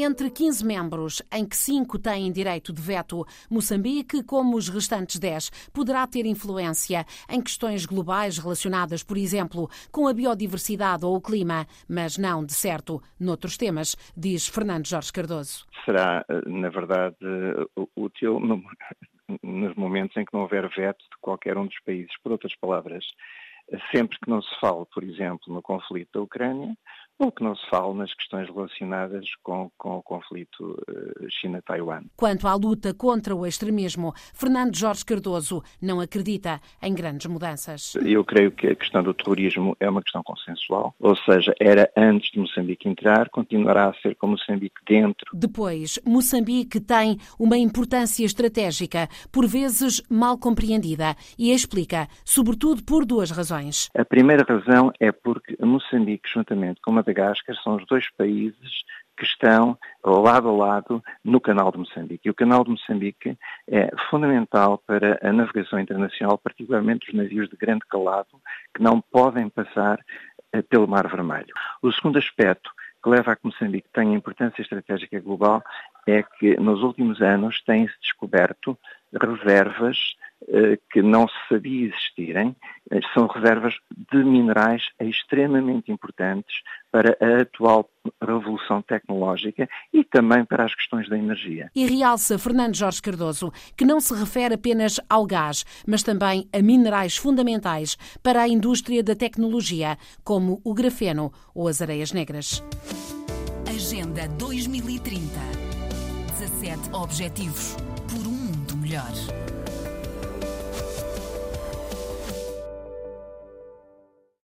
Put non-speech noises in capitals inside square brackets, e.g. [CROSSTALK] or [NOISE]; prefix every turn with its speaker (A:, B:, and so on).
A: Entre 15 membros, em que 5 têm direito de veto, Moçambique, como os restantes 10, poderá ter influência em questões globais relacionadas, por exemplo, com a biodiversidade ou o clima, mas não, de certo, noutros temas, diz Fernando Jorge Cardoso.
B: Será, na verdade, útil [LAUGHS] nos momentos em que não houver veto de qualquer um dos países. Por outras palavras, sempre que não se fale, por exemplo, no conflito da Ucrânia, ou que não se fale nas questões relacionadas com, com o conflito uh, China-Taiwan.
A: Quanto à luta contra o extremismo, Fernando Jorge Cardoso não acredita em grandes mudanças.
B: Eu creio que a questão do terrorismo é uma questão consensual, ou seja, era antes de Moçambique entrar, continuará a ser com Moçambique dentro.
A: Depois, Moçambique tem uma importância estratégica, por vezes mal compreendida, e explica, sobretudo por duas razões.
B: A primeira razão é porque Moçambique, juntamente com Madagascar são os dois países que estão lado a lado no Canal de Moçambique. E o Canal de Moçambique é fundamental para a navegação internacional, particularmente os navios de grande calado, que não podem passar eh, pelo Mar Vermelho. O segundo aspecto que leva a que Moçambique tenha importância estratégica global é que nos últimos anos têm-se descoberto reservas que não se sabia existirem, eh, são reservas de minerais extremamente importantes para a atual revolução tecnológica e também para as questões da energia.
A: E realça Fernando Jorge Cardoso que não se refere apenas ao gás, mas também a minerais fundamentais para a indústria da tecnologia, como o grafeno ou as areias negras.
C: Agenda 2030. 17 Objetivos por um mundo melhor.